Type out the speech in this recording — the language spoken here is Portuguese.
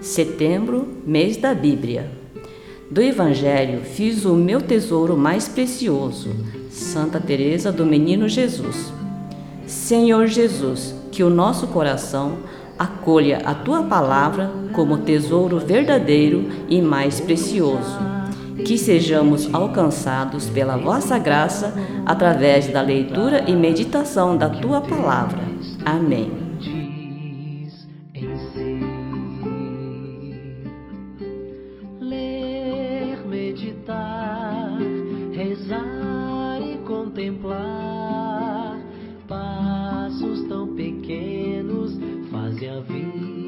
Setembro, mês da Bíblia. Do Evangelho fiz o meu tesouro mais precioso. Santa Teresa do Menino Jesus. Senhor Jesus, que o nosso coração acolha a tua palavra como tesouro verdadeiro e mais precioso. Que sejamos alcançados pela vossa graça através da leitura e meditação da tua palavra. Amém. meditar, rezar e contemplar. Passos tão pequenos fazem a vida.